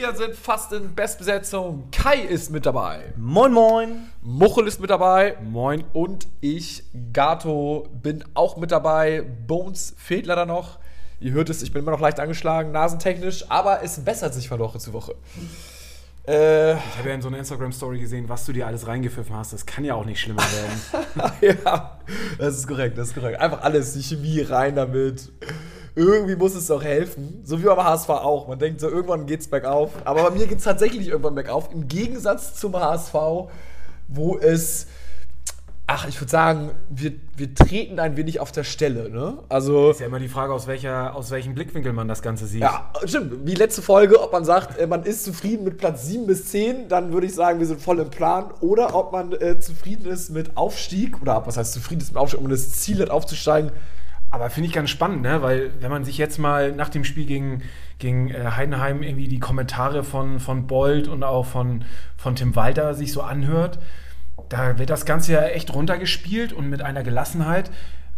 Wir sind fast in Bestbesetzung. Kai ist mit dabei. Moin, moin. Muchel ist mit dabei. Moin. Und ich, Gato, bin auch mit dabei. Bones fehlt leider noch. Ihr hört es, ich bin immer noch leicht angeschlagen, nasentechnisch, aber es bessert sich von Woche zu Woche. Äh, ich habe ja in so einer Instagram-Story gesehen, was du dir alles reingepfiffen hast. Das kann ja auch nicht schlimmer werden. ja, das ist korrekt, das ist korrekt. Einfach alles, die Chemie rein damit. Irgendwie muss es doch helfen. So wie beim HSV auch. Man denkt so, irgendwann geht's bergauf. Aber bei mir geht's tatsächlich irgendwann bergauf. Im Gegensatz zum HSV, wo es Ach, ich würde sagen, wir, wir treten ein wenig auf der Stelle. Ne? Also ist ja immer die Frage, aus, welcher, aus welchem Blickwinkel man das Ganze sieht. Ja, stimmt. Wie letzte Folge, ob man sagt, äh, man ist zufrieden mit Platz 7 bis 10, dann würde ich sagen, wir sind voll im Plan. Oder ob man äh, zufrieden ist mit Aufstieg, oder was heißt zufrieden ist mit Aufstieg, ob man das Ziel hat, aufzusteigen. Aber finde ich ganz spannend, ne? weil wenn man sich jetzt mal nach dem Spiel gegen, gegen äh, Heidenheim irgendwie die Kommentare von, von Bold und auch von, von Tim Walter sich so anhört, da wird das Ganze ja echt runtergespielt und mit einer Gelassenheit.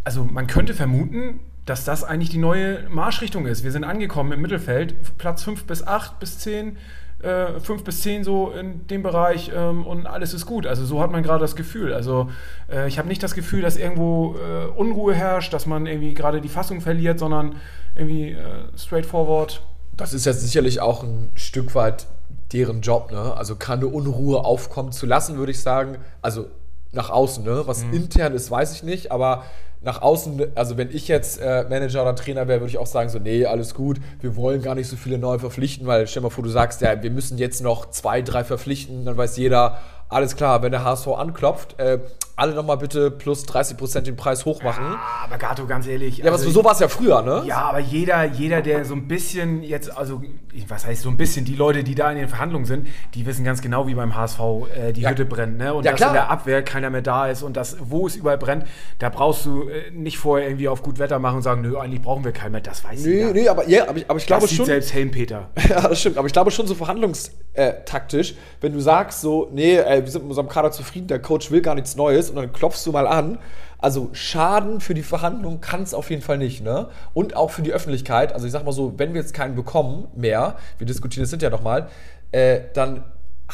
Also man könnte vermuten, dass das eigentlich die neue Marschrichtung ist. Wir sind angekommen im Mittelfeld, Platz 5 bis 8 bis 10, äh, 5 bis 10 so in dem Bereich ähm, und alles ist gut. Also so hat man gerade das Gefühl. Also äh, ich habe nicht das Gefühl, dass irgendwo äh, Unruhe herrscht, dass man irgendwie gerade die Fassung verliert, sondern irgendwie äh, straightforward. Das ist jetzt sicherlich auch ein Stück weit deren Job, ne? Also keine Unruhe aufkommen zu lassen, würde ich sagen. Also nach außen, ne? Was mhm. intern ist, weiß ich nicht, aber nach außen, also wenn ich jetzt äh, Manager oder Trainer wäre, würde ich auch sagen, so, nee, alles gut, wir wollen gar nicht so viele neue verpflichten, weil stell mal vor, du sagst, ja, wir müssen jetzt noch zwei, drei verpflichten, dann weiß jeder, alles klar, wenn der HSV anklopft, äh, alle nochmal bitte plus 30% den Preis hochmachen. Ja, aber Gato, ganz ehrlich. Ja, also, aber so war es ja früher, ne? Ja, aber jeder, jeder, der so ein bisschen jetzt, also, was heißt so ein bisschen, die Leute, die da in den Verhandlungen sind, die wissen ganz genau, wie beim HSV äh, die ja. Hütte brennt, ne? Und ja, dass klar. in der Abwehr keiner mehr da ist und das, wo es überall brennt, da brauchst du äh, nicht vorher irgendwie auf gut Wetter machen und sagen, nö, eigentlich brauchen wir keinen mehr, das weiß ich nicht. Nee, nee, aber, ja, aber ich, aber ich glaube das schon. selbst Helmpeter. ja, das stimmt, aber ich glaube schon so verhandlungstaktisch, wenn du sagst so, nee, ey, wir sind mit unserem Kader zufrieden, der Coach will gar nichts Neues und dann klopfst du mal an. Also Schaden für die Verhandlung kann es auf jeden Fall nicht, ne? Und auch für die Öffentlichkeit. Also ich sag mal so, wenn wir jetzt keinen bekommen mehr, wir diskutieren das hinterher nochmal, äh, dann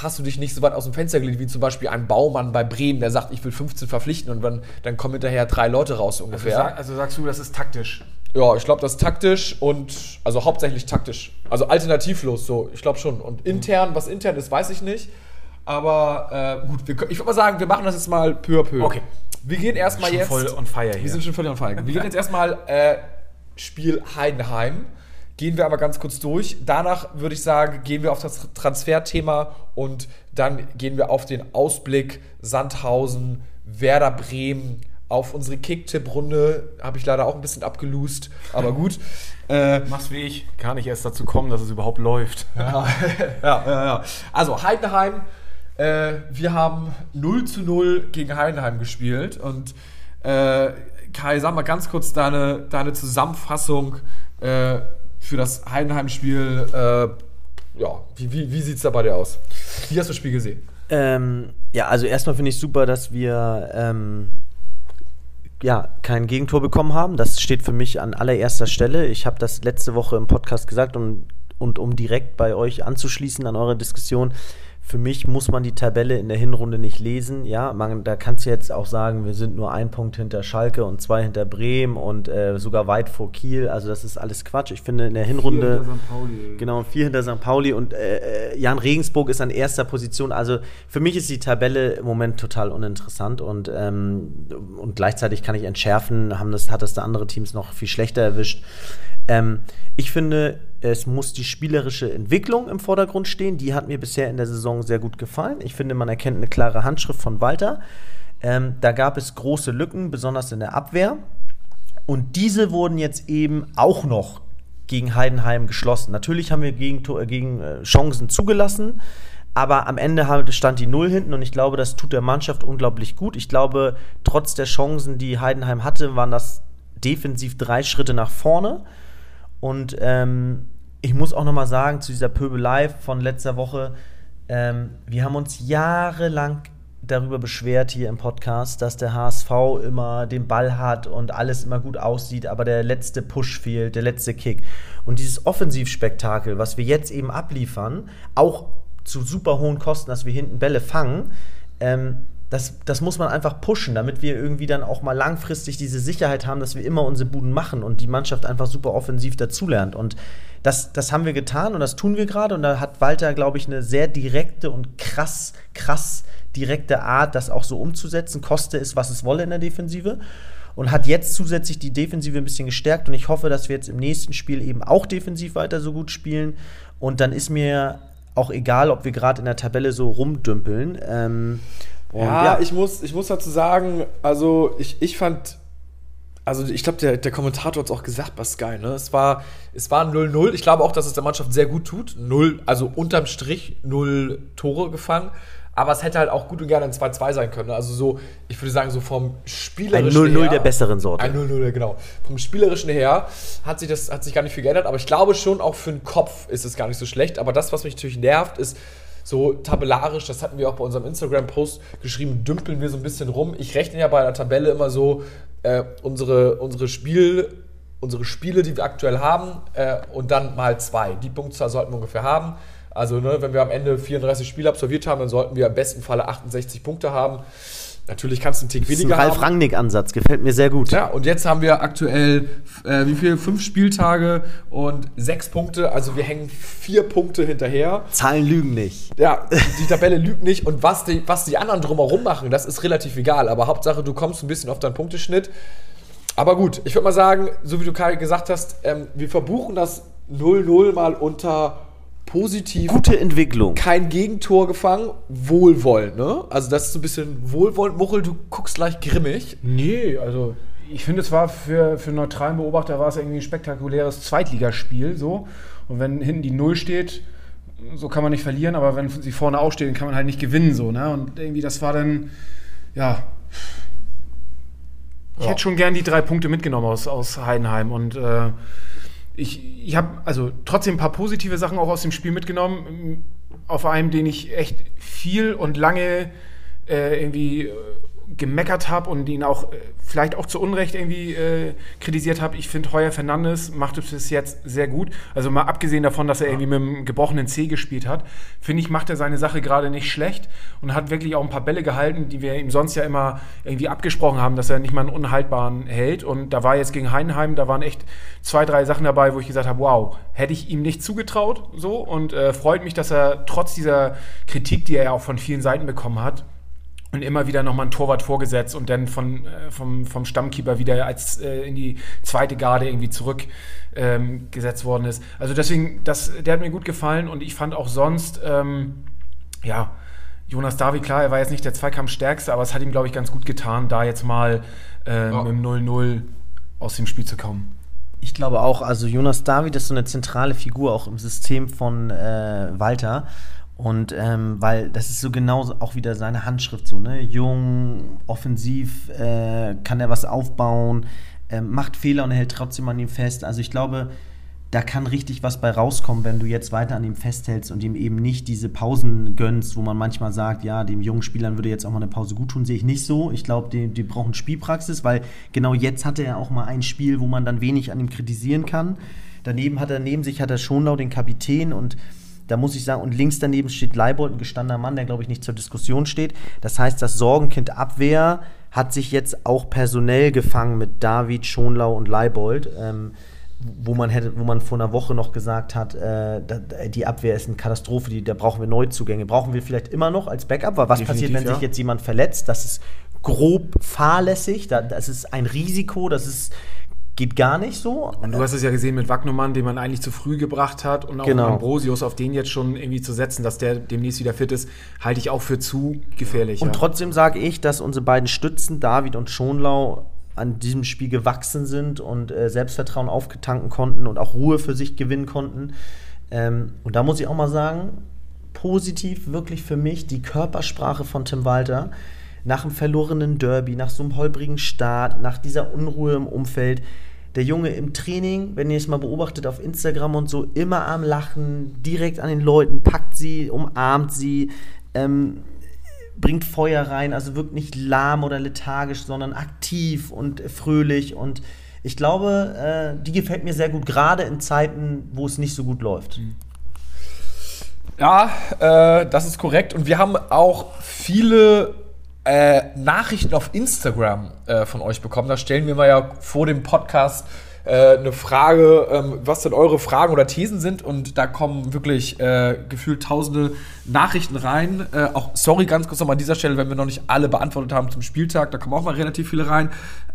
hast du dich nicht so weit aus dem Fenster gelegt, wie zum Beispiel ein Baumann bei Bremen, der sagt, ich will 15 verpflichten und dann, dann kommen hinterher drei Leute raus ungefähr. Also, sag, also sagst du, das ist taktisch? Ja, ich glaube, das ist taktisch und also hauptsächlich taktisch. Also alternativlos so, ich glaube schon. Und intern, was intern ist, weiß ich nicht. Aber äh, gut, wir, ich würde mal sagen, wir machen das jetzt mal peu à peu. Okay. Wir gehen erstmal jetzt. voll on fire hier. Wir sind schon voll on fire. Wir gehen jetzt erstmal äh, Spiel Heidenheim. Gehen wir aber ganz kurz durch. Danach würde ich sagen, gehen wir auf das Transferthema und dann gehen wir auf den Ausblick Sandhausen, Werder Bremen, auf unsere Kick-Tipp-Runde. Habe ich leider auch ein bisschen abgelust, aber gut. Äh, Mach's wie ich, kann nicht erst dazu kommen, dass es überhaupt läuft. ja, ja, ja, ja. Also Heidenheim äh, wir haben 0 zu 0 gegen Heidenheim gespielt und äh, Kai, sag mal ganz kurz deine, deine Zusammenfassung äh, für das Heidenheim-Spiel. Äh, ja, wie, wie, wie sieht es da bei dir aus? Wie hast du das Spiel gesehen? Ähm, ja, also erstmal finde ich super, dass wir ähm, ja, kein Gegentor bekommen haben. Das steht für mich an allererster Stelle. Ich habe das letzte Woche im Podcast gesagt und, und um direkt bei euch anzuschließen an eure Diskussion, für mich muss man die Tabelle in der Hinrunde nicht lesen. Ja, man, da kannst du jetzt auch sagen, wir sind nur ein Punkt hinter Schalke und zwei hinter Bremen und äh, sogar weit vor Kiel. Also das ist alles Quatsch. Ich finde in der Hinrunde vier hinter St. Pauli. genau vier hinter St. Pauli und äh, äh, Jan Regensburg ist an erster Position. Also für mich ist die Tabelle im Moment total uninteressant und ähm, und gleichzeitig kann ich entschärfen, haben das hat das da andere Teams noch viel schlechter erwischt. Ähm, ich finde, es muss die spielerische Entwicklung im Vordergrund stehen. Die hat mir bisher in der Saison sehr gut gefallen. Ich finde, man erkennt eine klare Handschrift von Walter. Ähm, da gab es große Lücken, besonders in der Abwehr. Und diese wurden jetzt eben auch noch gegen Heidenheim geschlossen. Natürlich haben wir gegen, gegen äh, Chancen zugelassen, aber am Ende stand die Null hinten und ich glaube, das tut der Mannschaft unglaublich gut. Ich glaube, trotz der Chancen, die Heidenheim hatte, waren das defensiv drei Schritte nach vorne. Und ähm, ich muss auch noch mal sagen, zu dieser Pöbelei von letzter Woche, ähm, wir haben uns jahrelang darüber beschwert hier im Podcast, dass der HSV immer den Ball hat und alles immer gut aussieht, aber der letzte Push fehlt, der letzte Kick. Und dieses Offensivspektakel, was wir jetzt eben abliefern, auch zu super hohen Kosten, dass wir hinten Bälle fangen, ähm, das, das muss man einfach pushen, damit wir irgendwie dann auch mal langfristig diese Sicherheit haben, dass wir immer unsere Buden machen und die Mannschaft einfach super offensiv dazulernt. Und das, das haben wir getan und das tun wir gerade. Und da hat Walter, glaube ich, eine sehr direkte und krass, krass direkte Art, das auch so umzusetzen. Koste es, was es wolle in der Defensive. Und hat jetzt zusätzlich die Defensive ein bisschen gestärkt. Und ich hoffe, dass wir jetzt im nächsten Spiel eben auch defensiv weiter so gut spielen. Und dann ist mir auch egal, ob wir gerade in der Tabelle so rumdümpeln. Ähm, ja, ja, ich muss, ich muss dazu sagen, also ich, ich fand, also ich glaube, der, der Kommentator hat es auch gesagt bei Sky, ne? Es war, es war 0-0. Ich glaube auch, dass es der Mannschaft sehr gut tut. Null, also unterm Strich null Tore gefangen. Aber es hätte halt auch gut und gerne ein 2-2 sein können. Also so, ich würde sagen, so vom spielerischen Ein 0-0 der besseren Sorte. Ein 0-0, genau. Vom spielerischen her hat sich das hat sich gar nicht viel geändert. Aber ich glaube schon, auch für den Kopf ist es gar nicht so schlecht. Aber das, was mich natürlich nervt, ist so tabellarisch, das hatten wir auch bei unserem Instagram-Post geschrieben, dümpeln wir so ein bisschen rum. Ich rechne ja bei der Tabelle immer so äh, unsere, unsere Spiel unsere Spiele, die wir aktuell haben, äh, und dann mal zwei. Die Punktzahl sollten wir ungefähr haben. Also, ne, wenn wir am Ende 34 Spiele absolviert haben, dann sollten wir im besten Falle 68 Punkte haben. Natürlich kannst du einen Tick weniger haben. Ralf Rangnick-Ansatz, gefällt mir sehr gut. Ja, und jetzt haben wir aktuell, äh, wie viel? Fünf Spieltage und sechs Punkte. Also wir hängen vier Punkte hinterher. Zahlen lügen nicht. Ja, die Tabelle lügt nicht. Und was die, was die anderen drumherum machen, das ist relativ egal. Aber Hauptsache, du kommst ein bisschen auf deinen Punkteschnitt. Aber gut, ich würde mal sagen, so wie du Kai gesagt hast, ähm, wir verbuchen das 0-0 mal unter positiv. Gute Entwicklung. Kein Gegentor gefangen, wohlwollend, ne? Also das ist so ein bisschen wohlwollend. Muchel, du guckst gleich grimmig. Nee, also ich finde, es war für, für neutralen Beobachter war es irgendwie ein spektakuläres Zweitligaspiel so. Und wenn hinten die Null steht, so kann man nicht verlieren, aber wenn sie vorne aufstehen, kann man halt nicht gewinnen so, ne? Und irgendwie das war dann, ja. Ich ja. hätte schon gern die drei Punkte mitgenommen aus, aus Heidenheim und äh, ich, ich habe also trotzdem ein paar positive Sachen auch aus dem Spiel mitgenommen. Auf einem, den ich echt viel und lange äh, irgendwie äh, gemeckert habe und ihn auch äh, vielleicht auch zu Unrecht irgendwie äh, kritisiert habe. Ich finde, Heuer Fernandes macht es bis jetzt sehr gut. Also mal abgesehen davon, dass er irgendwie mit einem gebrochenen C gespielt hat, finde ich, macht er seine Sache gerade nicht schlecht und hat wirklich auch ein paar Bälle gehalten, die wir ihm sonst ja immer irgendwie abgesprochen haben, dass er nicht mal einen unhaltbaren hält. Und da war jetzt gegen Heinheim, da waren echt zwei, drei Sachen dabei, wo ich gesagt habe, wow, hätte ich ihm nicht zugetraut so und äh, freut mich, dass er trotz dieser Kritik, die er ja auch von vielen Seiten bekommen hat, und immer wieder nochmal ein Torwart vorgesetzt und dann von, äh, vom, vom Stammkeeper wieder als äh, in die zweite Garde irgendwie zurückgesetzt ähm, worden ist. Also deswegen, das, der hat mir gut gefallen und ich fand auch sonst, ähm, ja, Jonas Davi, klar, er war jetzt nicht der Zweikampfstärkste, aber es hat ihm, glaube ich, ganz gut getan, da jetzt mal äh, ja. mit dem 0-0 aus dem Spiel zu kommen. Ich glaube auch, also Jonas David ist so eine zentrale Figur auch im System von äh, Walter. Und ähm, weil das ist so genau auch wieder seine Handschrift so, ne? Jung, offensiv, äh, kann er was aufbauen, äh, macht Fehler und hält trotzdem an ihm fest. Also ich glaube, da kann richtig was bei rauskommen, wenn du jetzt weiter an ihm festhältst und ihm eben nicht diese Pausen gönnst, wo man manchmal sagt, ja, dem jungen Spielern würde jetzt auch mal eine Pause gut tun, sehe ich nicht so. Ich glaube, die, die brauchen Spielpraxis, weil genau jetzt hatte er auch mal ein Spiel, wo man dann wenig an ihm kritisieren kann. Daneben hat er neben sich hat er Schonlau den Kapitän und da muss ich sagen, und links daneben steht Leibold, ein gestandener Mann, der, glaube ich, nicht zur Diskussion steht. Das heißt, das Sorgenkind Abwehr hat sich jetzt auch personell gefangen mit David, Schonlau und Leibold. Ähm, wo man hätte, wo man vor einer Woche noch gesagt hat, äh, die Abwehr ist eine Katastrophe, die, da brauchen wir Neuzugänge. Brauchen wir vielleicht immer noch als Backup, weil was Definitiv, passiert, wenn ja. sich jetzt jemand verletzt? Das ist grob fahrlässig, das ist ein Risiko, das ist geht gar nicht so. Und du hast es ja gesehen mit Wagnumann, den man eigentlich zu früh gebracht hat und auch genau. Ambrosius auf den jetzt schon irgendwie zu setzen, dass der demnächst wieder fit ist, halte ich auch für zu gefährlich. Und ja. trotzdem sage ich, dass unsere beiden Stützen, David und Schonlau, an diesem Spiel gewachsen sind und äh, Selbstvertrauen aufgetanken konnten und auch Ruhe für sich gewinnen konnten. Ähm, und da muss ich auch mal sagen, positiv wirklich für mich die Körpersprache von Tim Walter nach einem verlorenen Derby, nach so einem holprigen Start, nach dieser Unruhe im Umfeld. Der Junge im Training, wenn ihr es mal beobachtet auf Instagram und so, immer am Lachen, direkt an den Leuten, packt sie, umarmt sie, ähm, bringt Feuer rein, also wirkt nicht lahm oder lethargisch, sondern aktiv und fröhlich. Und ich glaube, äh, die gefällt mir sehr gut, gerade in Zeiten, wo es nicht so gut läuft. Mhm. Ja, äh, das ist korrekt. Und wir haben auch viele äh, Nachrichten auf Instagram äh, von euch bekommen. Da stellen wir mal ja vor dem Podcast äh, eine Frage, ähm, was denn eure Fragen oder Thesen sind. Und da kommen wirklich äh, gefühlt tausende Nachrichten rein. Äh, auch sorry ganz kurz nochmal an dieser Stelle, wenn wir noch nicht alle beantwortet haben zum Spieltag. Da kommen auch mal relativ viele rein.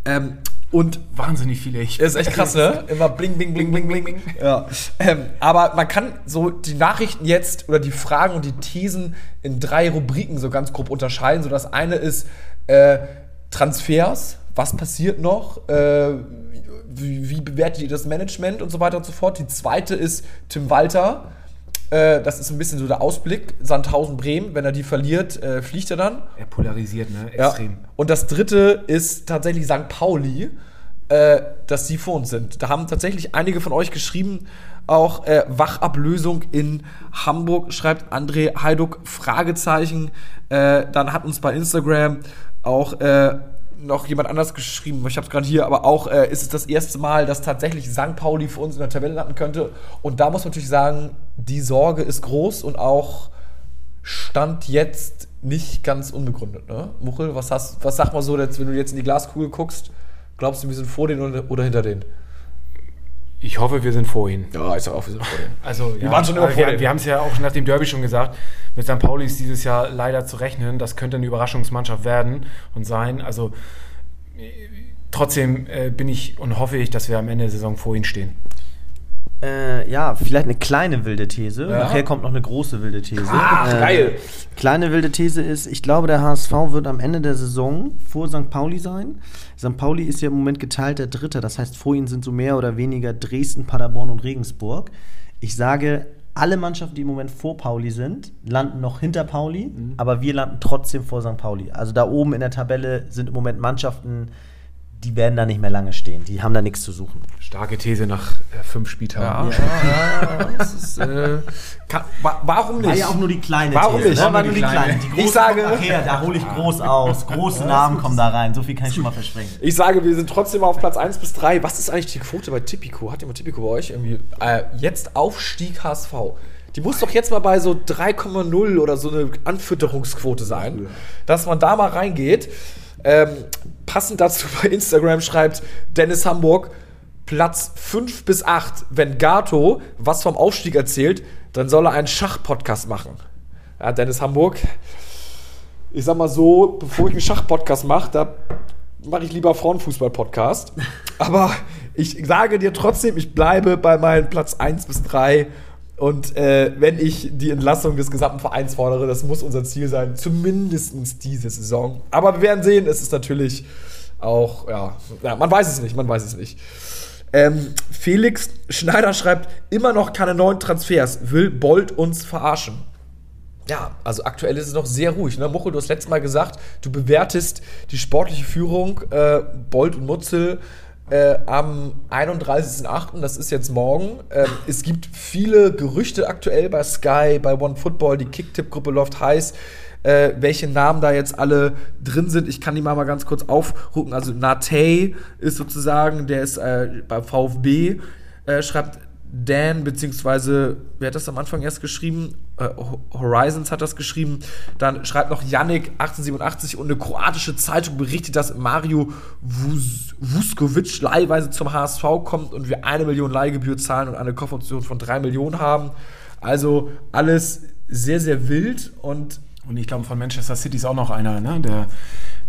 Ähm, und wahnsinnig viele. Ich ist echt krass, ne? Immer bling, bling, bling, bling, bling. bling. Ja. Ähm, aber man kann so die Nachrichten jetzt oder die Fragen und die Thesen in drei Rubriken so ganz grob unterscheiden. So das eine ist äh, Transfers. Was passiert noch? Äh, wie, wie, bewertet ihr das Management und so weiter und so fort? Die zweite ist Tim Walter. Äh, das ist ein bisschen so der Ausblick. Sandhausen Bremen, wenn er die verliert, äh, fliegt er dann. Er polarisiert, ne? Extrem. Ja. Und das dritte ist tatsächlich St. Pauli, äh, dass sie vor uns sind. Da haben tatsächlich einige von euch geschrieben, auch äh, Wachablösung in Hamburg, schreibt André Heiduck, Fragezeichen. Äh, dann hat uns bei Instagram auch äh, noch jemand anders geschrieben, ich habe es gerade hier, aber auch äh, ist es das erste Mal, dass tatsächlich St. Pauli für uns in der Tabelle landen könnte. Und da muss man natürlich sagen, die Sorge ist groß und auch Stand jetzt nicht ganz unbegründet. Ne? Muchel, was, hast, was sagt man so, wenn du jetzt in die Glaskugel guckst? Glaubst du, wir sind vor denen oder hinter denen? Ich hoffe, wir sind vor ihnen. Ja, ich auch, wir sind vor denen. Also, wir ja, waren schon immer vor Wir, wir haben es ja auch nach dem Derby schon gesagt. Mit St. Pauli ist dieses Jahr leider zu rechnen. Das könnte eine Überraschungsmannschaft werden und sein. Also, trotzdem äh, bin ich und hoffe ich, dass wir am Ende der Saison vor ihnen stehen. Äh, ja, vielleicht eine kleine wilde These. Ja. Nachher kommt noch eine große wilde These. Ah, äh, geil. Kleine wilde These ist, ich glaube, der HSV wird am Ende der Saison vor St. Pauli sein. St. Pauli ist ja im Moment geteilter Dritter. Das heißt, vor ihnen sind so mehr oder weniger Dresden, Paderborn und Regensburg. Ich sage, alle Mannschaften, die im Moment vor Pauli sind, landen noch hinter Pauli, mhm. aber wir landen trotzdem vor St. Pauli. Also da oben in der Tabelle sind im Moment Mannschaften, die werden da nicht mehr lange stehen. Die haben da nichts zu suchen. Starke These nach äh, fünf Spieltagen. Ja, ja, ja ist, äh, kann, wa warum nicht? War ja auch nur die kleine warum These. Nicht? Ne? War nur die kleine. Die große ich sage, nachher, da hole ich groß aus. Große Namen kommen da rein. So viel kann ich schon mal versprechen. Ich sage, wir sind trotzdem auf Platz 1 bis 3. Was ist eigentlich die Quote bei Tipico? Hat jemand Tipico bei euch? Irgendwie, äh, jetzt Aufstieg HSV. Die muss doch jetzt mal bei so 3,0 oder so eine Anfütterungsquote sein, dass man da mal reingeht. Ähm, passend dazu bei Instagram schreibt Dennis Hamburg Platz 5 bis 8. Wenn Gato was vom Aufstieg erzählt, dann soll er einen Schachpodcast machen. Ja, Dennis Hamburg. Ich sag mal so, bevor ich einen Schachpodcast mache, da mache ich lieber Frauenfußball-Podcast. Aber ich sage dir trotzdem, ich bleibe bei meinen Platz 1 bis 3 und äh, wenn ich die Entlassung des gesamten Vereins fordere, das muss unser Ziel sein, zumindest diese Saison. Aber wir werden sehen, es ist natürlich auch, ja, ja man weiß es nicht, man weiß es nicht. Ähm, Felix Schneider schreibt, immer noch keine neuen Transfers, will Bolt uns verarschen. Ja, also aktuell ist es noch sehr ruhig. Ne? Muchel, du hast letztes Mal gesagt, du bewertest die sportliche Führung, äh, Bolt und Mutzel äh, am 31.08., das ist jetzt morgen. Ähm, es gibt viele Gerüchte aktuell bei Sky, bei OneFootball, die Kicktipp-Gruppe läuft heiß. Äh, welche Namen da jetzt alle drin sind. Ich kann die mal, mal ganz kurz aufrufen. Also Nate ist sozusagen, der ist äh, bei VfB, äh, schreibt Dan, beziehungsweise, wer hat das am Anfang erst geschrieben? Äh, Horizons hat das geschrieben. Dann schreibt noch Yannick 1887 und eine kroatische Zeitung berichtet, dass Mario Vuskovic leihweise zum HSV kommt und wir eine Million Leihgebühr zahlen und eine Kaufoption von drei Millionen haben. Also alles sehr, sehr wild und. Und ich glaube, von Manchester City ist auch noch einer, ne? Der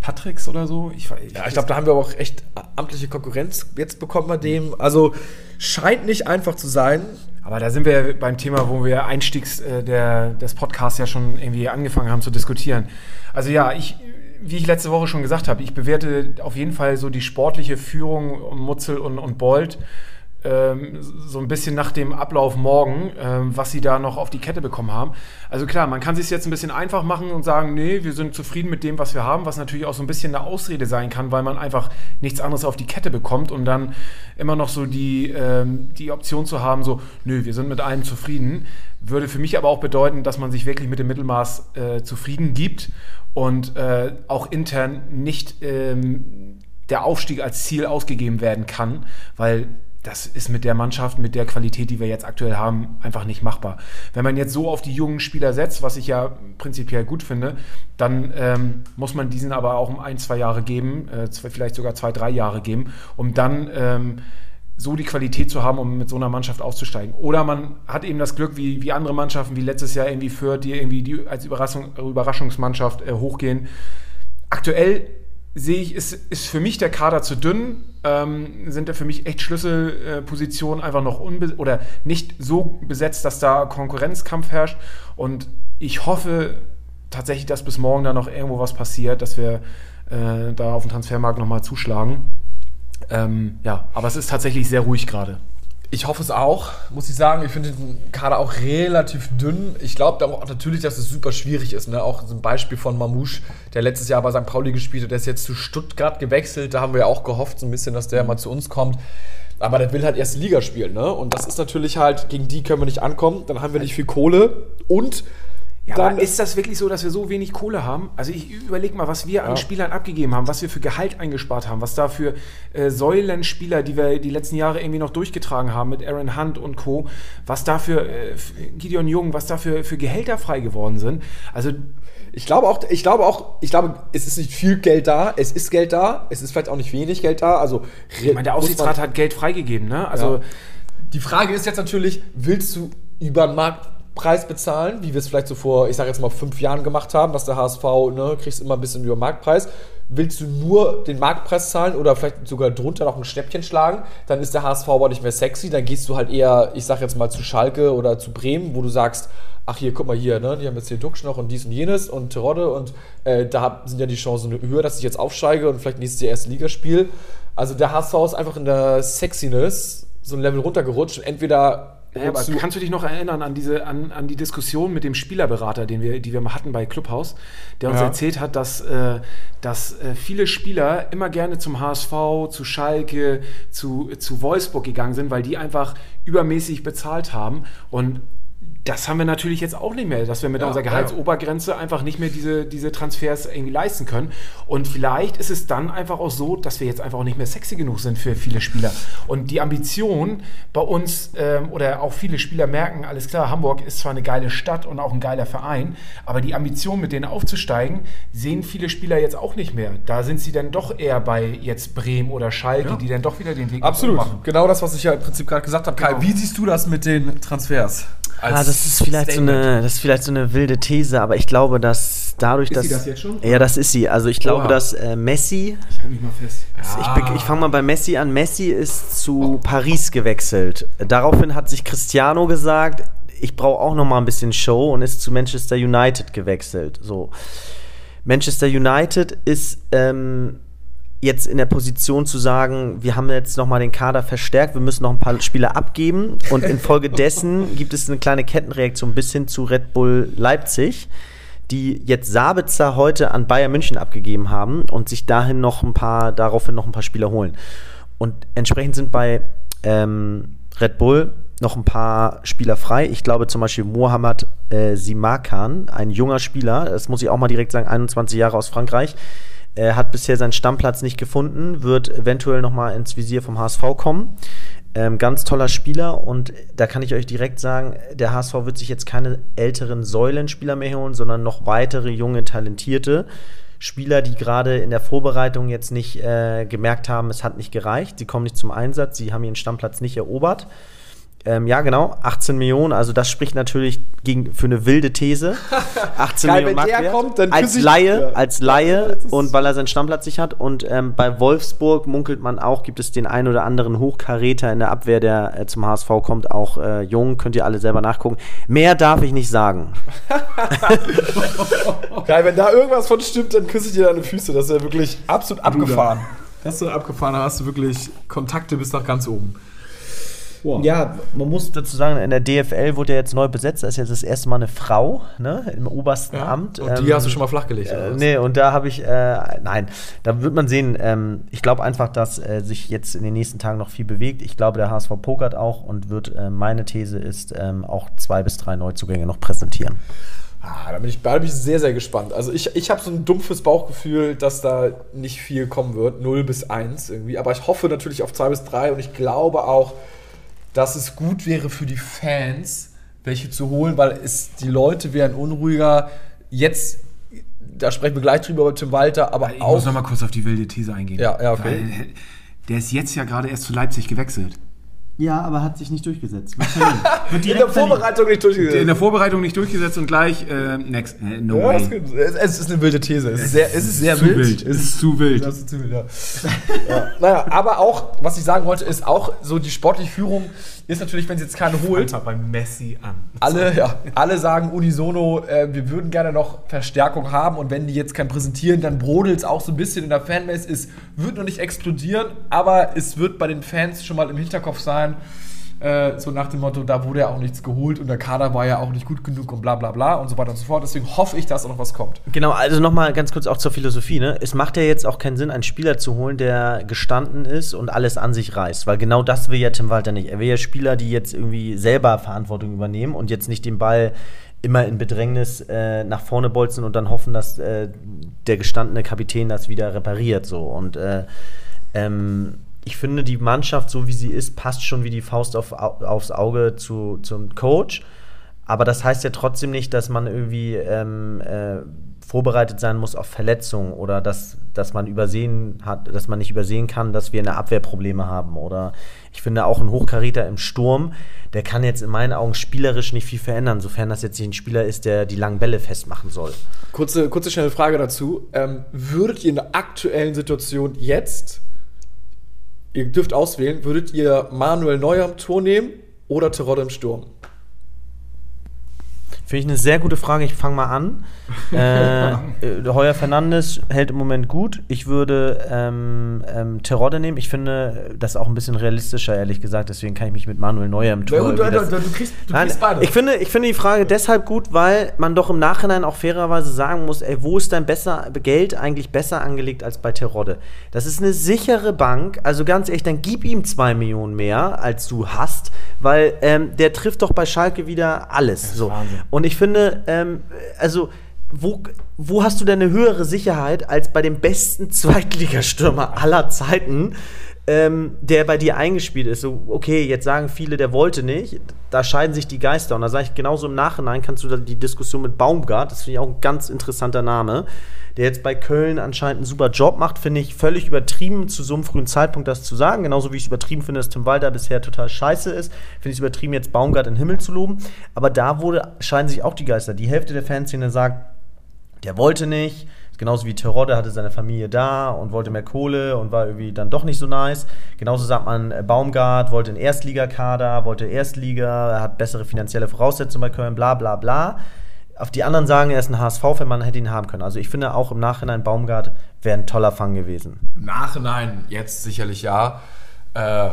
Patricks oder so. Ich, ich ja, ich glaube, da haben wir aber auch echt amtliche Konkurrenz jetzt bekommen bei dem. Also scheint nicht einfach zu sein. Aber da sind wir beim Thema, wo wir einstiegs äh, der, des Podcasts ja schon irgendwie angefangen haben zu diskutieren. Also ja, ich wie ich letzte Woche schon gesagt habe, ich bewerte auf jeden Fall so die sportliche Führung Mutzel und, und Bold so ein bisschen nach dem Ablauf morgen, ähm, was sie da noch auf die Kette bekommen haben. Also klar, man kann sich jetzt ein bisschen einfach machen und sagen, nee, wir sind zufrieden mit dem, was wir haben, was natürlich auch so ein bisschen eine Ausrede sein kann, weil man einfach nichts anderes auf die Kette bekommt und dann immer noch so die, ähm, die Option zu haben, so, nö, wir sind mit allem zufrieden, würde für mich aber auch bedeuten, dass man sich wirklich mit dem Mittelmaß äh, zufrieden gibt und äh, auch intern nicht ähm, der Aufstieg als Ziel ausgegeben werden kann, weil das ist mit der Mannschaft, mit der Qualität, die wir jetzt aktuell haben, einfach nicht machbar. Wenn man jetzt so auf die jungen Spieler setzt, was ich ja prinzipiell gut finde, dann ähm, muss man diesen aber auch um ein, zwei Jahre geben, äh, zwei, vielleicht sogar zwei, drei Jahre geben, um dann ähm, so die Qualität zu haben, um mit so einer Mannschaft aufzusteigen. Oder man hat eben das Glück, wie, wie andere Mannschaften, wie letztes Jahr irgendwie Fürth, die irgendwie die als Überraschung, Überraschungsmannschaft äh, hochgehen. Aktuell sehe ich, ist, ist für mich der Kader zu dünn. Ähm, sind da für mich echt Schlüsselpositionen einfach noch unbe oder nicht so besetzt, dass da Konkurrenzkampf herrscht. Und ich hoffe tatsächlich, dass bis morgen da noch irgendwo was passiert, dass wir äh, da auf dem Transfermarkt nochmal zuschlagen. Ähm, ja, aber es ist tatsächlich sehr ruhig gerade. Ich hoffe es auch, muss ich sagen. Ich finde den Kader auch relativ dünn. Ich glaube auch natürlich, dass es super schwierig ist. Ne? Auch so ein Beispiel von Mamouche, der letztes Jahr bei St. Pauli gespielt hat, der ist jetzt zu Stuttgart gewechselt. Da haben wir ja auch gehofft, so ein bisschen, dass der mal zu uns kommt. Aber der will halt erst Liga spielen. Ne? Und das ist natürlich halt, gegen die können wir nicht ankommen. Dann haben wir nicht viel Kohle. Und ja, dann ist das wirklich so, dass wir so wenig Kohle haben? Also ich überlege mal, was wir ja. an Spielern abgegeben haben, was wir für Gehalt eingespart haben, was da für äh, Säulenspieler, die wir die letzten Jahre irgendwie noch durchgetragen haben mit Aaron Hunt und Co., was da für äh, Gideon Jung, was da für, für Gehälter frei geworden sind. Also ich glaube auch, ich glaube auch, ich glaube, es ist nicht viel Geld da, es ist Geld da, es ist vielleicht auch nicht wenig Geld da. Also ich meine, der Aufsichtsrat hat Geld freigegeben, ne? Also ja. die Frage ist jetzt natürlich, willst du über den Markt Preis bezahlen, wie wir es vielleicht so vor, ich sage jetzt mal, fünf Jahren gemacht haben, dass der HSV, ne, kriegst immer ein bisschen über Marktpreis. Willst du nur den Marktpreis zahlen oder vielleicht sogar drunter noch ein Schnäppchen schlagen, dann ist der HSV aber nicht mehr sexy. Dann gehst du halt eher, ich sage jetzt mal, zu Schalke oder zu Bremen, wo du sagst, ach hier, guck mal hier, ne, die haben jetzt hier Duxch noch und dies und jenes und Terodde und äh, da sind ja die Chancen höher, dass ich jetzt aufsteige und vielleicht nächstes Jahr erste Ligaspiel. Also der HSV ist einfach in der Sexiness so ein Level runtergerutscht. Entweder naja, aber kannst du dich noch erinnern an diese, an, an die Diskussion mit dem Spielerberater, den wir, die wir mal hatten bei Clubhouse, der uns ja. erzählt hat, dass, äh, dass äh, viele Spieler immer gerne zum HSV, zu Schalke, zu, zu Wolfsburg gegangen sind, weil die einfach übermäßig bezahlt haben. Und das haben wir natürlich jetzt auch nicht mehr, dass wir mit ja, unserer Gehaltsobergrenze ja. einfach nicht mehr diese, diese Transfers irgendwie leisten können. Und vielleicht ist es dann einfach auch so, dass wir jetzt einfach auch nicht mehr sexy genug sind für viele Spieler. Und die Ambition bei uns ähm, oder auch viele Spieler merken, alles klar, Hamburg ist zwar eine geile Stadt und auch ein geiler Verein, aber die Ambition, mit denen aufzusteigen, sehen viele Spieler jetzt auch nicht mehr. Da sind sie dann doch eher bei jetzt Bremen oder Schalke, ja. die dann doch wieder den Weg Absolut. machen. Genau das, was ich ja im Prinzip gerade gesagt habe. Kai, genau. wie siehst du das mit den Transfers? Ah, das ist vielleicht so eine, das ist vielleicht so eine wilde These, aber ich glaube, dass dadurch, ist dass. Ist das jetzt schon? Ja, das ist sie. Also ich glaube, Oha. dass äh, Messi. Ich halte mich mal fest. Ah. Ich, ich fange mal bei Messi an. Messi ist zu Paris gewechselt. Daraufhin hat sich Cristiano gesagt, ich brauche auch noch mal ein bisschen Show und ist zu Manchester United gewechselt. So. Manchester United ist ähm, jetzt in der Position zu sagen, wir haben jetzt nochmal den Kader verstärkt, wir müssen noch ein paar Spieler abgeben und infolgedessen gibt es eine kleine Kettenreaktion bis hin zu Red Bull Leipzig, die jetzt Sabitzer heute an Bayern München abgegeben haben und sich dahin noch ein paar, daraufhin noch ein paar Spieler holen. Und entsprechend sind bei ähm, Red Bull noch ein paar Spieler frei. Ich glaube zum Beispiel Mohamed äh, Simakan, ein junger Spieler, das muss ich auch mal direkt sagen, 21 Jahre aus Frankreich, er hat bisher seinen Stammplatz nicht gefunden, wird eventuell nochmal ins Visier vom HSV kommen. Ähm, ganz toller Spieler und da kann ich euch direkt sagen, der HSV wird sich jetzt keine älteren Säulenspieler mehr holen, sondern noch weitere junge, talentierte Spieler, die gerade in der Vorbereitung jetzt nicht äh, gemerkt haben, es hat nicht gereicht, sie kommen nicht zum Einsatz, sie haben ihren Stammplatz nicht erobert. Ähm, ja, genau, 18 Millionen. Also das spricht natürlich gegen, für eine wilde These. 18 Geil, Millionen wenn der kommt, dann als ich- Laie, ja. als Laie und weil er seinen Stammplatz nicht hat. Und ähm, bei Wolfsburg munkelt man auch, gibt es den einen oder anderen Hochkaräter in der Abwehr, der äh, zum HSV kommt, auch äh, jung. Könnt ihr alle selber nachgucken. Mehr darf ich nicht sagen. Geil, wenn da irgendwas von stimmt, dann küsse ich dir deine Füße. Das ist ja wirklich absolut abgefahren. Das ist so abgefahren, da hast du wirklich Kontakte bis nach ganz oben. Ja, man muss dazu sagen, in der DFL wurde ja jetzt neu besetzt. Da ist jetzt das erste Mal eine Frau ne, im obersten Amt. Und die Ähm, hast du schon mal flachgelegt. Äh, nee, und da habe ich, äh, nein, da wird man sehen. Ähm, ich glaube einfach, dass äh, sich jetzt in den nächsten Tagen noch viel bewegt. Ich glaube, der HSV pokert auch und wird, äh, meine These ist, ähm, auch zwei bis drei Neuzugänge noch präsentieren. Ah, da bin ich, da bin ich sehr, sehr gespannt. Also ich, ich habe so ein dumpfes Bauchgefühl, dass da nicht viel kommen wird. 0 bis 1 irgendwie. Aber ich hoffe natürlich auf 2 bis 3 und ich glaube auch, dass es gut wäre für die Fans, welche zu holen, weil es, die Leute wären unruhiger. Jetzt, da sprechen wir gleich drüber über Tim Walter, aber Ich auch. muss noch mal kurz auf die wilde These eingehen. Ja, ja, okay. Weil, der ist jetzt ja gerade erst zu Leipzig gewechselt. Ja, aber hat sich nicht durchgesetzt. in der Vorbereitung nicht durchgesetzt. In der Vorbereitung nicht durchgesetzt und gleich äh, next. Äh, no ja, way. es, es ist eine wilde These. Es ist sehr, es ist sehr zu wild. wild. Es ist zu wild. Das ist zu wild, ja. ja. Naja, aber auch, was ich sagen wollte, ist auch so die sportliche Führung ist natürlich, wenn sie jetzt keine holt, mal bei Messi an. alle, ja, alle sagen unisono, äh, wir würden gerne noch Verstärkung haben und wenn die jetzt kein präsentieren, dann brodelt es auch so ein bisschen in der Fanbase. Es wird noch nicht explodieren, aber es wird bei den Fans schon mal im Hinterkopf sein, äh, so nach dem Motto, da wurde ja auch nichts geholt und der Kader war ja auch nicht gut genug und bla bla bla und so weiter und so fort. Deswegen hoffe ich, dass auch noch was kommt. Genau, also nochmal ganz kurz auch zur Philosophie. Ne? Es macht ja jetzt auch keinen Sinn, einen Spieler zu holen, der gestanden ist und alles an sich reißt. Weil genau das will ja Tim Walter nicht. Er will ja Spieler, die jetzt irgendwie selber Verantwortung übernehmen und jetzt nicht den Ball immer in Bedrängnis äh, nach vorne bolzen und dann hoffen, dass äh, der gestandene Kapitän das wieder repariert. So. Und äh, ähm, ich finde, die Mannschaft, so wie sie ist, passt schon wie die Faust auf, au- aufs Auge zu, zum Coach. Aber das heißt ja trotzdem nicht, dass man irgendwie ähm, äh, vorbereitet sein muss auf Verletzungen oder dass, dass man übersehen hat, dass man nicht übersehen kann, dass wir eine Abwehrprobleme haben. Oder ich finde auch ein Hochkaräter im Sturm, der kann jetzt in meinen Augen spielerisch nicht viel verändern, sofern das jetzt nicht ein Spieler ist, der die langen Bälle festmachen soll. Kurze, kurze schnelle Frage dazu. Ähm, würdet ihr in der aktuellen Situation jetzt, ihr dürft auswählen, würdet ihr Manuel Neuer im Tor nehmen oder Terodde im Sturm? Finde ich eine sehr gute Frage. Ich fange mal an. äh, äh, Heuer Fernandes hält im Moment gut. Ich würde ähm, ähm, Terodde nehmen. Ich finde das auch ein bisschen realistischer, ehrlich gesagt. Deswegen kann ich mich mit Manuel Neuer im Tor. Ja, gut, du, du, du kriegst, du Nein, kriegst beide. ich finde, ich finde die Frage deshalb gut, weil man doch im Nachhinein auch fairerweise sagen muss, ey, wo ist dein besser, Geld eigentlich besser angelegt als bei Terodde? Das ist eine sichere Bank, also ganz ehrlich, dann gib ihm zwei Millionen mehr, als du hast, weil ähm, der trifft doch bei Schalke wieder alles. So. Wahnsinn. Und ich finde, ähm, also wo, wo hast du denn eine höhere Sicherheit als bei dem besten Zweitligastürmer aller Zeiten, ähm, der bei dir eingespielt ist? So, okay, jetzt sagen viele, der wollte nicht. Da scheiden sich die Geister. Und da sage ich genauso im Nachhinein, kannst du da die Diskussion mit Baumgart, das finde ich auch ein ganz interessanter Name, der jetzt bei Köln anscheinend einen super Job macht, finde ich völlig übertrieben, zu so einem frühen Zeitpunkt das zu sagen. Genauso wie ich es übertrieben finde, dass Tim Walter bisher total scheiße ist. Finde ich es übertrieben, jetzt Baumgart in den Himmel zu loben. Aber da wurde, scheiden sich auch die Geister. Die Hälfte der Fanszene sagt, der wollte nicht. Genauso wie Terodde hatte seine Familie da und wollte mehr Kohle und war irgendwie dann doch nicht so nice. Genauso sagt man, äh, Baumgart wollte einen Erstligakader, wollte Erstliga, hat bessere finanzielle Voraussetzungen bei Köln, bla bla bla. Auf die anderen sagen, er ist ein HSV-Fan, man hätte ihn haben können. Also ich finde auch im Nachhinein, Baumgart wäre ein toller Fang gewesen. Im Nachhinein jetzt sicherlich ja. Äh,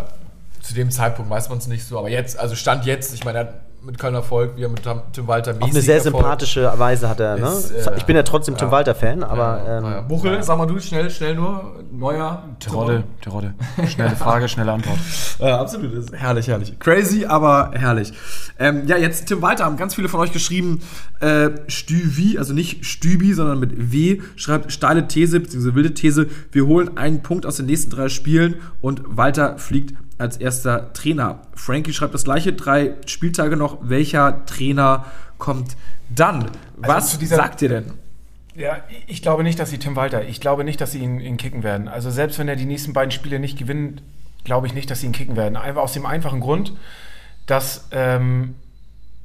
zu dem Zeitpunkt weiß man es nicht so, aber jetzt, also Stand jetzt, ich meine, er hat mit Köln Erfolg, wie er mit Tim Walter Auf eine sehr Erfolg. sympathische Weise hat er, ne? Ist, äh, ich bin ja trotzdem Tim ja. Walter-Fan, aber Ja, ähm. Buchel, sag mal du, schnell, schnell nur, neuer. Terodde, Terodde. Schnelle Frage, schnelle Antwort. Ja, absolut. Das ist herrlich, herrlich. Crazy, aber herrlich. Ähm, ja, jetzt Tim Walter haben ganz viele von euch geschrieben, äh, Stüvi, also nicht Stübi, sondern mit W, schreibt steile These, beziehungsweise wilde These, wir holen einen Punkt aus den nächsten drei Spielen und Walter fliegt als erster Trainer. Frankie schreibt das gleiche, drei Spieltage noch. Welcher Trainer kommt dann? Was zu dieser- sagt ihr denn? Ja, ich glaube nicht, dass sie Tim Walter, ich glaube nicht, dass sie ihn, ihn kicken werden. Also selbst wenn er die nächsten beiden Spiele nicht gewinnt, glaube ich nicht, dass sie ihn kicken werden. Einfach aus dem einfachen Grund, dass ähm,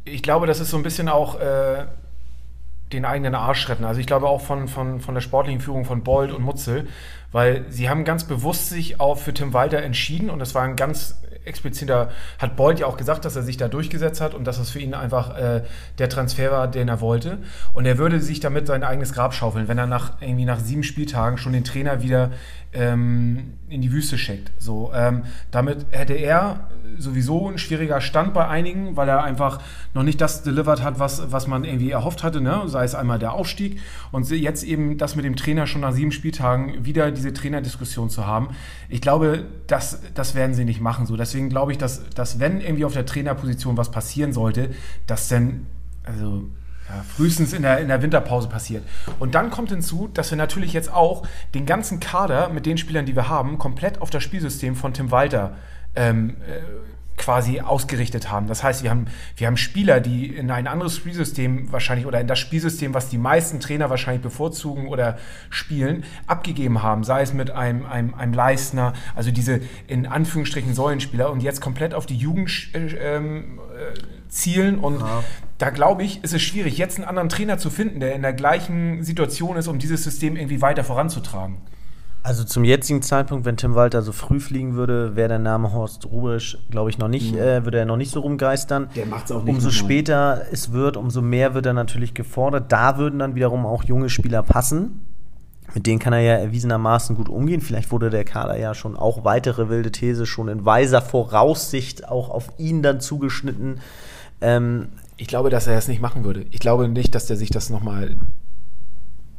ich glaube, das ist so ein bisschen auch äh, den eigenen Arsch retten. Also ich glaube auch von, von, von der sportlichen Führung von Bold und Mutzel, weil sie haben ganz bewusst sich auch für Tim Walter entschieden und das war ein ganz expliziter, hat Boyd ja auch gesagt, dass er sich da durchgesetzt hat und dass das für ihn einfach äh, der Transfer war, den er wollte. Und er würde sich damit sein eigenes Grab schaufeln, wenn er nach irgendwie nach sieben Spieltagen schon den Trainer wieder ähm, in die Wüste schickt. So, ähm, damit hätte er sowieso ein schwieriger Stand bei einigen, weil er einfach noch nicht das delivered hat, was, was man irgendwie erhofft hatte, ne? sei es einmal der Aufstieg und jetzt eben das mit dem Trainer schon nach sieben Spieltagen wieder diese Trainerdiskussion zu haben. Ich glaube, das, das werden sie nicht machen. So. Deswegen glaube ich, dass, dass wenn irgendwie auf der Trainerposition was passieren sollte, dass dann, also ja, frühestens in der, in der Winterpause passiert. Und dann kommt hinzu, dass wir natürlich jetzt auch den ganzen Kader mit den Spielern, die wir haben, komplett auf das Spielsystem von Tim Walter ähm, äh, quasi ausgerichtet haben. Das heißt, wir haben, wir haben Spieler, die in ein anderes Spielsystem wahrscheinlich oder in das Spielsystem, was die meisten Trainer wahrscheinlich bevorzugen oder spielen, abgegeben haben. Sei es mit einem, einem, einem Leistner, also diese in Anführungsstrichen Säulenspieler und jetzt komplett auf die Jugend äh, ähm, äh, zielen und ja. da glaube ich, ist es schwierig, jetzt einen anderen Trainer zu finden, der in der gleichen Situation ist, um dieses System irgendwie weiter voranzutragen. Also zum jetzigen Zeitpunkt, wenn Tim Walter so früh fliegen würde, wäre der Name Horst Rubisch, glaube ich, noch nicht, mhm. äh, würde er noch nicht so rumgeistern. Der macht es auch nicht. Umso später es wird, umso mehr wird er natürlich gefordert. Da würden dann wiederum auch junge Spieler passen. Mit denen kann er ja erwiesenermaßen gut umgehen. Vielleicht wurde der Kader ja schon auch weitere wilde These schon in weiser Voraussicht auch auf ihn dann zugeschnitten. Ähm, ich glaube, dass er es nicht machen würde. Ich glaube nicht, dass der sich das nochmal.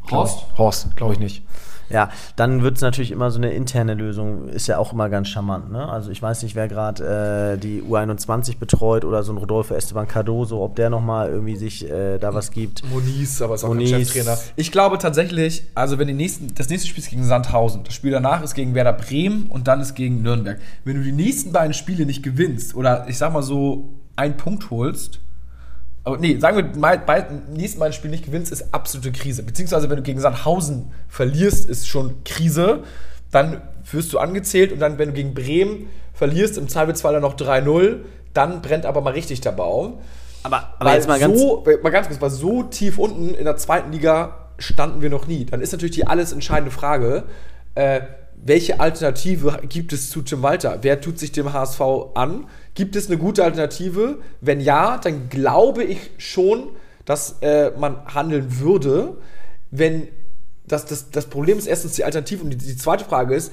Horst? Horst, glaube ich nicht. Ja, dann wird es natürlich immer so eine interne Lösung, ist ja auch immer ganz charmant. Ne? Also ich weiß nicht, wer gerade äh, die U21 betreut oder so ein Rodolfo Esteban Cardoso, ob der nochmal irgendwie sich äh, da was gibt. Moniz, aber ist auch Moniz. Cheftrainer. Ich glaube tatsächlich, also wenn die nächsten, das nächste Spiel ist gegen Sandhausen, das Spiel danach ist gegen Werder Bremen und dann ist gegen Nürnberg. Wenn du die nächsten beiden Spiele nicht gewinnst oder ich sag mal so einen Punkt holst, aber nee, sagen wir mal, bei nächsten Mal ein Spiel nicht gewinnst, ist absolute Krise. Beziehungsweise, wenn du gegen Sandhausen verlierst, ist schon Krise. Dann wirst du angezählt und dann, wenn du gegen Bremen verlierst, im Zweifelsfall dann noch 3-0, dann brennt aber mal richtig der Baum. Aber, aber jetzt mal ganz, so, mal ganz kurz, weil so tief unten in der zweiten Liga standen wir noch nie. Dann ist natürlich die alles entscheidende Frage, äh, welche Alternative gibt es zu Tim Walter? Wer tut sich dem HSV an? Gibt es eine gute Alternative? Wenn ja, dann glaube ich schon, dass äh, man handeln würde. Wenn das, das, das Problem ist erstens die Alternative und die, die zweite Frage ist,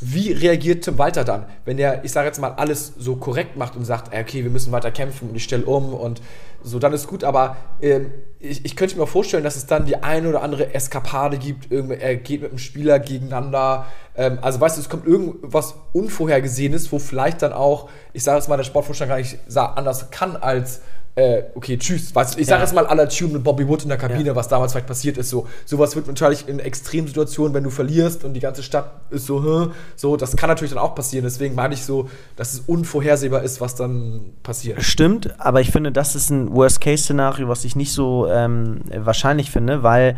wie reagiert Tim Walter dann, wenn er, ich sage jetzt mal, alles so korrekt macht und sagt, okay, wir müssen weiter kämpfen und ich stelle um und so, dann ist gut, aber ähm, ich, ich, könnte mir vorstellen, dass es dann die eine oder andere Eskapade gibt, er geht mit einem Spieler gegeneinander, ähm, also weißt du, es kommt irgendwas Unvorhergesehenes, wo vielleicht dann auch, ich sage jetzt mal, der Sportvorstand gar nicht anders kann als äh, okay, tschüss. Weißt, ich sage ja. jetzt mal aller Tune mit Bobby Wood in der Kabine, ja. was damals vielleicht passiert ist. So, sowas wird natürlich in Extremsituationen, wenn du verlierst und die ganze Stadt ist so, hm, so, das kann natürlich dann auch passieren. Deswegen meine ich so, dass es unvorhersehbar ist, was dann passiert. Stimmt, aber ich finde, das ist ein Worst-Case-Szenario, was ich nicht so ähm, wahrscheinlich finde, weil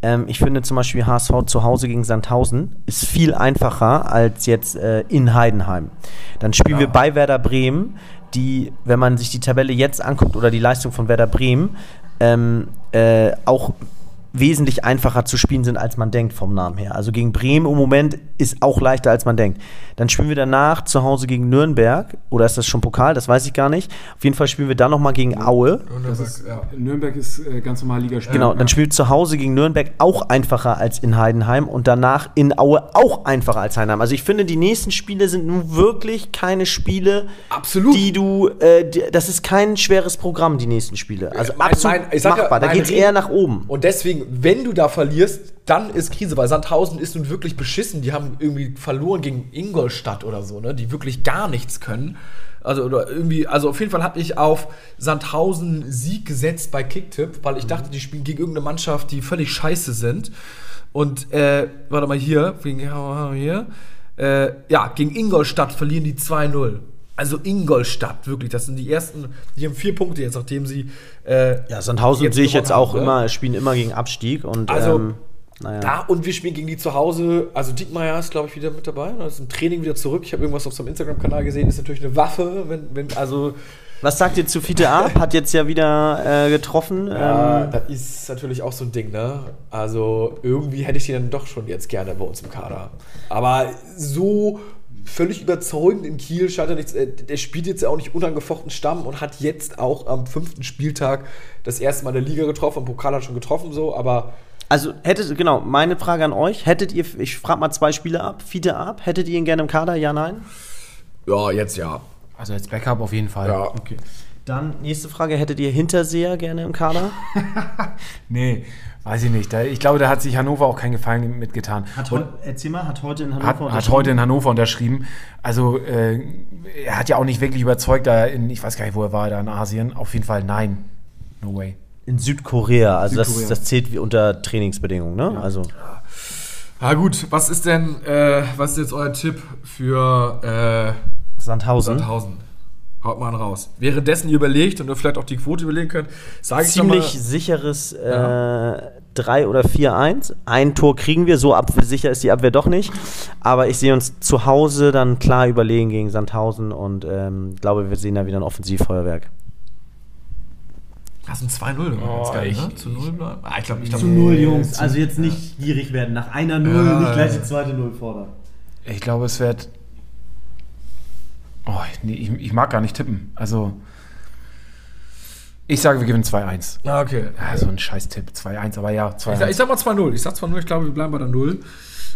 ähm, ich finde zum Beispiel HSV zu Hause gegen Sandhausen ist viel einfacher als jetzt äh, in Heidenheim. Dann spielen ja. wir bei Werder Bremen die, wenn man sich die Tabelle jetzt anguckt oder die Leistung von Werder Bremen, ähm, äh, auch wesentlich einfacher zu spielen sind, als man denkt vom Namen her. Also gegen Bremen im Moment ist auch leichter, als man denkt. Dann spielen wir danach zu Hause gegen Nürnberg. Oder ist das schon Pokal? Das weiß ich gar nicht. Auf jeden Fall spielen wir dann nochmal gegen Aue. Ist, ja. Nürnberg ist äh, ganz normal Ligaspiel. Genau, dann spielt zu Hause gegen Nürnberg auch einfacher als in Heidenheim und danach in Aue auch einfacher als Heidenheim. Also ich finde, die nächsten Spiele sind nun wirklich keine Spiele, absolut. die du, äh, die, das ist kein schweres Programm, die nächsten Spiele. Also mein, absolut mein, machbar. Ja, da geht es eher nach oben. Und deswegen, wenn du da verlierst, dann ist Krise, weil Sandhausen ist nun wirklich beschissen. Die haben irgendwie verloren gegen Ingolstadt oder so, ne? Die wirklich gar nichts können. Also, oder irgendwie, also auf jeden Fall habe ich auf Sandhausen Sieg gesetzt bei Kicktipp, weil ich mhm. dachte, die spielen gegen irgendeine Mannschaft, die völlig scheiße sind. Und, äh, warte mal hier, wegen, hier, äh, ja, gegen Ingolstadt verlieren die 2-0. Also Ingolstadt, wirklich, das sind die ersten, die haben vier Punkte jetzt, nachdem sie. Äh, ja, Sandhausen sehe ich jetzt auch haben, ne? immer, spielen immer gegen Abstieg und. Also, ähm, naja. Da und wir spielen gegen die zu Hause. Also Diekmeyer ist, glaube ich, wieder mit dabei. Er ist im Training wieder zurück. Ich habe irgendwas auf seinem Instagram-Kanal gesehen. Ist natürlich eine Waffe, wenn, wenn also Was sagt ihr zu Fiete Ab? Hat jetzt ja wieder äh, getroffen. Ja, ähm, das ist natürlich auch so ein Ding, ne? Also irgendwie hätte ich den dann doch schon jetzt gerne bei uns im Kader. Aber so völlig überzeugend in Kiel scheint er nichts. äh, Der spielt jetzt ja auch nicht unangefochten Stamm und hat jetzt auch am fünften Spieltag das erste Mal in der Liga getroffen. Im Pokal hat schon getroffen, so, aber also hättet, genau, meine Frage an euch. Hättet ihr, ich frage mal zwei Spiele ab, Fiete Ab, hättet ihr ihn gerne im Kader? Ja, nein? ja, jetzt ja. Also als Backup auf jeden Fall. Ja. Okay. Dann nächste Frage, hättet ihr Hinterseher gerne im Kader? Nee, weiß ich nicht. Da, ich glaube, da hat sich Hannover auch keinen Gefallen mitgetan. Und erzähl mal, hat heute in hat, hat heute in Hannover unterschrieben. Also äh, er hat ja auch nicht wirklich überzeugt da in, ich weiß gar nicht, wo er war, da in Asien. Auf jeden Fall nein. No way. In Südkorea, also Südkorea. Das, das zählt wie unter Trainingsbedingungen, ne? Also Na gut, was ist denn, äh, was ist jetzt euer Tipp für äh, Sandhausen. Sandhausen? Haut mal einen raus. Währenddessen ihr überlegt und ihr vielleicht auch die Quote überlegen könnt, sage ich Ziemlich mal, sicheres äh, 3 oder 4-1. Ein Tor kriegen wir, so ab sicher ist die Abwehr doch nicht. Aber ich sehe uns zu Hause dann klar überlegen gegen Sandhausen und ähm, glaube, wir sehen da wieder ein Offensivfeuerwerk. Das ist ein 2-0. Oh, geil, ich- ne? Zu 0 bleiben. Ah, ich glaube, ich glaub, Also jetzt nicht gierig werden. Nach einer Null Ja, nicht gleich die zweite Null fordern. Ich glaube, es wird. Oh, nee, ich, ich mag gar nicht tippen. Also. Ich sage, wir gewinnen 2-1. Ah, okay. Ja, so ein Scheiß-Tipp. 2-1, aber ja, Ich sag, 2-1. ich sag mal 2-0. Ich sag zwar 0, ich glaube, wir bleiben bei der 0.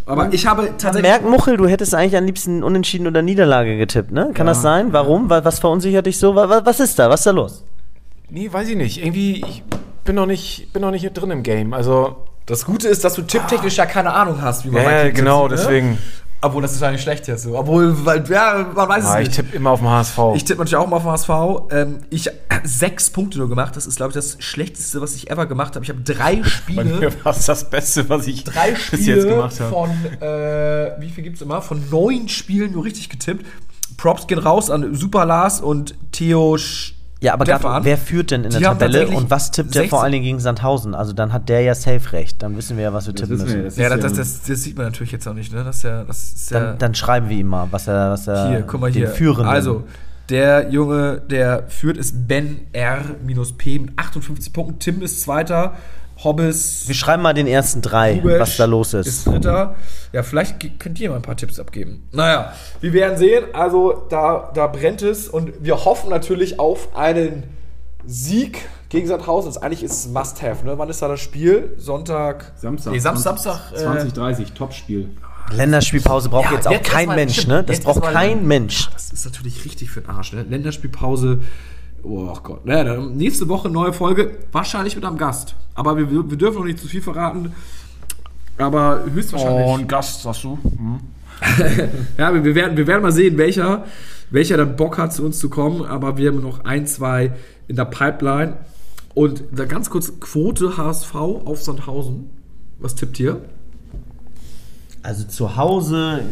Aber ich habe tatsächlich. Merk, Muchel, du hättest eigentlich am liebsten Unentschieden oder Niederlage getippt, ne? Kann Ja. das sein? Warum? Wa- Was verunsichert dich so? Wa- wa- Was ist da? Was ist da los? Nee, weiß ich nicht. Irgendwie, ich bin noch nicht, bin noch nicht drin im Game. Also, Das Gute ist, dass du tipptechnisch ja keine Ahnung hast, wie man ja, genau, tippt, ne? deswegen. Obwohl, das ist ja nicht schlecht jetzt so. Obwohl, weil, ja, man weiß Ah, es ich nicht. tippe immer auf den HSV. Ich tippe natürlich auch mal auf den HSV. Ähm, ich habe sechs Punkte nur gemacht. Das ist, glaube ich, das Schlechteste, was ich ever gemacht habe. Ich habe drei Bei Spiele. mir war es das Beste, was ich drei bis Spiele jetzt gemacht habe. von, äh, wie viel gibt es immer? Von neun Spielen nur richtig getippt. Props gehen raus an Super Lars und Theo Sch Ja, aber. Gato, wer führt denn in der Tabelle und was tippt der 16 vor allen Dingen gegen Sandhausen? Also dann hat der ja safe recht. Dann wissen wir ja, was wir tippen müssen. das Ja, das, das, das sieht man natürlich jetzt auch nicht, ne? Das ist ja, das ist ja Dann, dann schreiben wir ihm mal, was er, was er hier, guck mal den hier. Führenden. Also, der Junge, der führt, ist Ben R-P mit 58 Punkten. Tim ist Zweiter. Hobbes. wir schreiben mal den ersten drei, Rubesch was da los ist. Ist Dritter. Ja, vielleicht könnt ihr mal ein paar Tipps abgeben. Naja, wir werden sehen. Also, da, da brennt es und wir hoffen natürlich auf einen Sieg gegen Sandhausen. Das eigentlich ist es Must-Have, ne? Wann ist da das Spiel? Sonntag. Samstag. Nee, Samstag. 20, Samstag. Äh, 2030, Topspiel. Länderspielpause braucht Ja, jetzt auch jetzt kein erstmal- Mensch, stimmt, ne? Das braucht kein Mensch. Das ist natürlich richtig für den Arsch, ne? Länderspielpause. Oh Gott. Naja, dann nächste Woche neue Folge. Wahrscheinlich mit einem Gast. Aber wir, wir dürfen noch nicht zu viel verraten. Aber höchstwahrscheinlich. Und Gast, sagst du? Hm. Ja, wir wir werden, wir werden mal sehen, welcher, welcher dann Bock hat, zu uns zu kommen. Aber wir haben noch ein, zwei in der Pipeline. Und da ganz kurz: Quote HSV auf Sandhausen. Was tippt ihr? Also zu Hause,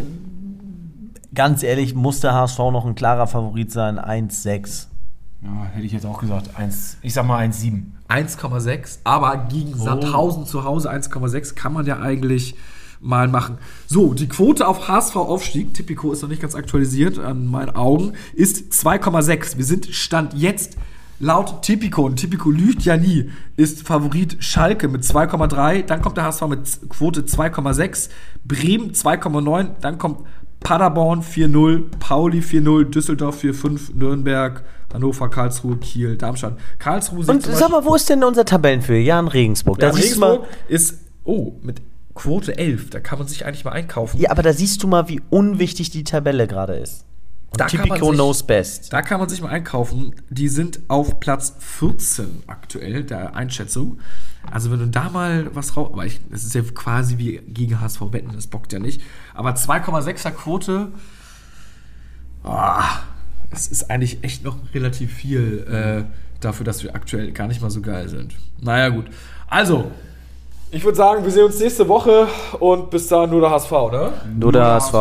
ganz ehrlich, muss der HSV noch ein klarer Favorit sein. 1-6. Ja, hätte ich jetzt auch gesagt. Eins, ich sag mal 1,7. 1,6. Aber gegen Sandhausen zu Hause 1,6 kann man ja eigentlich mal machen. So, die Quote auf HSV-Aufstieg, Tipico ist noch nicht ganz aktualisiert an meinen Augen, ist 2,6. Wir sind Stand jetzt laut Tipico, und Tipico lügt ja nie, ist Favorit Schalke mit 2,3, dann kommt der HSV mit Quote 2,6, Bremen 2,9, dann kommt Paderborn 4-0, Pauli 4-0, Düsseldorf 4-5, Nürnberg, Hannover, Karlsruhe, Kiel, Darmstadt. Karlsruhe Und sag mal, wo ist denn unser Tabellenführer? Jan Regensburg. Ja, siehst du mal, Regensburg ist, oh, mit Quote 11, da kann man sich eigentlich mal einkaufen. ja, aber da siehst du mal, wie unwichtig die Tabelle gerade ist. Und Da kann man Tipico sich- knows best. Da kann man sich mal einkaufen. Die sind auf Platz 14 aktuell, der Einschätzung. Also wenn du da mal was raus... Aber ich, das ist ja quasi wie gegen HSV wetten, das bockt ja nicht. Aber 2,6er Quote... Ah, es ist eigentlich echt noch relativ viel äh, dafür, dass wir aktuell gar nicht mal so geil sind. Naja, gut. Also, ich würde sagen, wir sehen uns nächste Woche und bis dahin nur der HSV, ne? Nur der HSV.